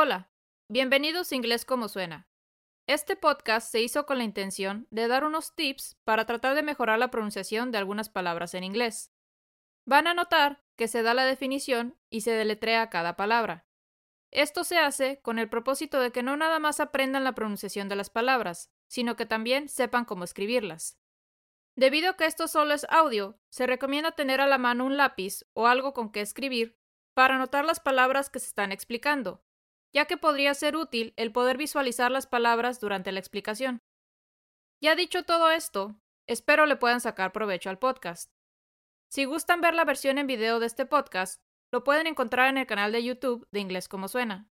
Hola, bienvenidos a Inglés como suena. Este podcast se hizo con la intención de dar unos tips para tratar de mejorar la pronunciación de algunas palabras en inglés. Van a notar que se da la definición y se deletrea cada palabra. Esto se hace con el propósito de que no nada más aprendan la pronunciación de las palabras, sino que también sepan cómo escribirlas. Debido a que esto solo es audio, se recomienda tener a la mano un lápiz o algo con que escribir para anotar las palabras que se están explicando, ya que podría ser útil el poder visualizar las palabras durante la explicación. Ya dicho todo esto, espero le puedan sacar provecho al podcast. Si gustan ver la versión en video de este podcast, lo pueden encontrar en el canal de YouTube de Inglés como Suena.